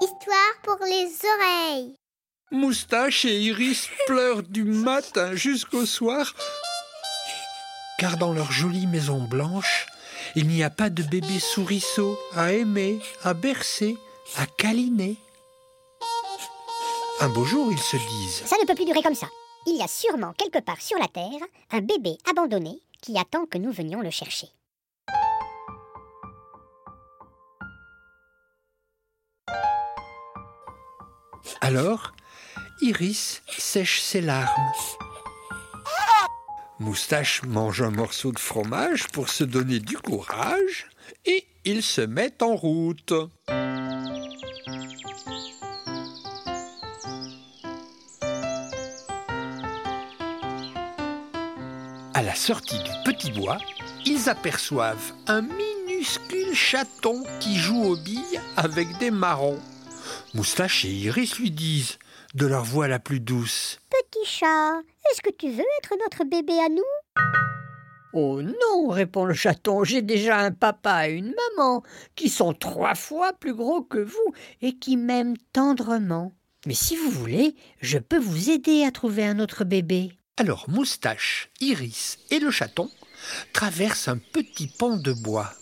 Histoire pour les oreilles. Moustache et Iris pleurent du matin jusqu'au soir, car dans leur jolie maison blanche, il n'y a pas de bébé souriceau à aimer, à bercer, à câliner. Un beau jour, ils se disent Ça ne peut plus durer comme ça. Il y a sûrement quelque part sur la Terre un bébé abandonné qui attend que nous venions le chercher. Alors, Iris sèche ses larmes. Moustache mange un morceau de fromage pour se donner du courage et ils se mettent en route. À la sortie du petit bois, ils aperçoivent un minuscule chaton qui joue aux billes avec des marrons. Moustache et Iris lui disent, de leur voix la plus douce Petit chat, est-ce que tu veux être notre bébé à nous? Oh non, répond le chaton, j'ai déjà un papa et une maman qui sont trois fois plus gros que vous et qui m'aiment tendrement. Mais si vous voulez, je peux vous aider à trouver un autre bébé. Alors Moustache, Iris et le chaton traversent un petit pont de bois.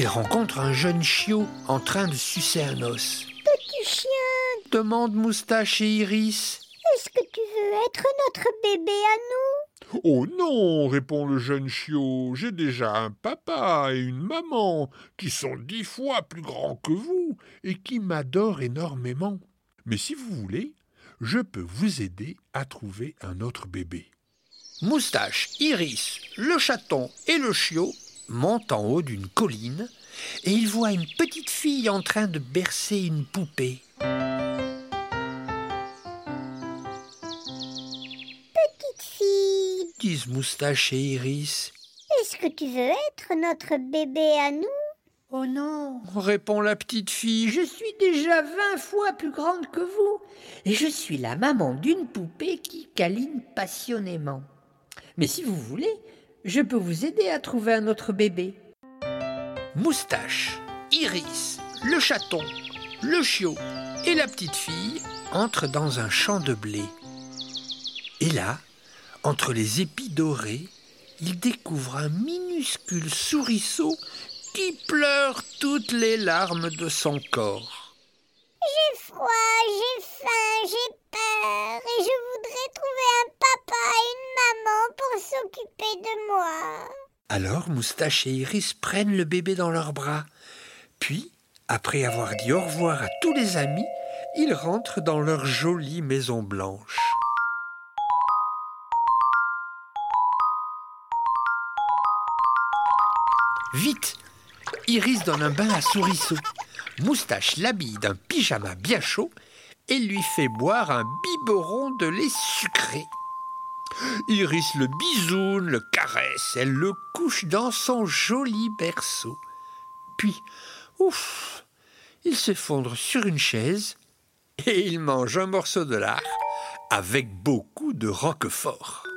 Ils rencontrent un jeune chiot en train de sucer un os. Petit chien, Demande Moustache et Iris. est-ce que tu veux être notre bébé à nous? Oh non, répond le jeune chiot, j'ai déjà un papa et une maman qui sont dix fois plus grands que vous et qui m'adorent énormément. Mais si vous voulez, je peux vous aider à trouver un autre bébé. Moustache, Iris, le chaton et le chiot montent en haut d'une colline et ils voient une petite fille en train de bercer une poupée. Petite fille, Disent Moustache et Iris. est-ce que tu veux être notre bébé à nous? Oh non, Répond la petite fille. je suis déjà vingt fois plus grande que vous et je suis la maman d'une poupée qui câline passionnément. Mais si vous voulez, je peux vous aider à trouver un autre bébé. Moustache, Iris, le chaton, le chiot et la petite fille entrent dans un champ de blé. Et là, entre les épis dorés, ils découvrent un minuscule souriceau qui pleure toutes les larmes de son corps. De moi. Alors Moustache et Iris prennent le bébé dans leurs bras. Puis, après avoir dit au revoir à tous les amis, ils rentrent dans leur jolie maison blanche. Vite Iris donne un bain à Souriceau. Moustache l'habille d'un pyjama bien chaud et lui fait boire un biberon de lait sucré. Iris le bisoune, le caresse, elle le couche dans son joli berceau. Puis, ouf, il s'effondre sur une chaise et il mange un morceau de lard avec beaucoup de roquefort.